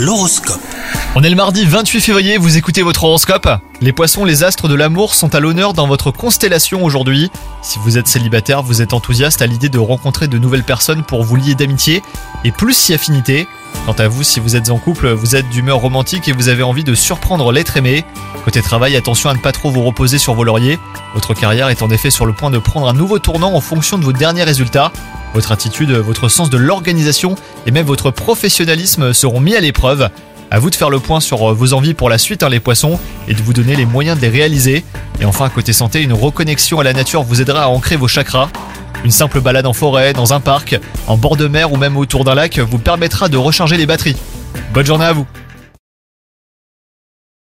L'horoscope. On est le mardi 28 février, vous écoutez votre horoscope Les poissons, les astres de l'amour sont à l'honneur dans votre constellation aujourd'hui. Si vous êtes célibataire, vous êtes enthousiaste à l'idée de rencontrer de nouvelles personnes pour vous lier d'amitié et plus si affinité. Quant à vous, si vous êtes en couple, vous êtes d'humeur romantique et vous avez envie de surprendre l'être aimé. Côté travail, attention à ne pas trop vous reposer sur vos lauriers. Votre carrière est en effet sur le point de prendre un nouveau tournant en fonction de vos derniers résultats. Votre attitude, votre sens de l'organisation et même votre professionnalisme seront mis à l'épreuve. À vous de faire le point sur vos envies pour la suite, hein, les poissons, et de vous donner les moyens de les réaliser. Et enfin, côté santé, une reconnexion à la nature vous aidera à ancrer vos chakras. Une simple balade en forêt, dans un parc, en bord de mer ou même autour d'un lac vous permettra de recharger les batteries. Bonne journée à vous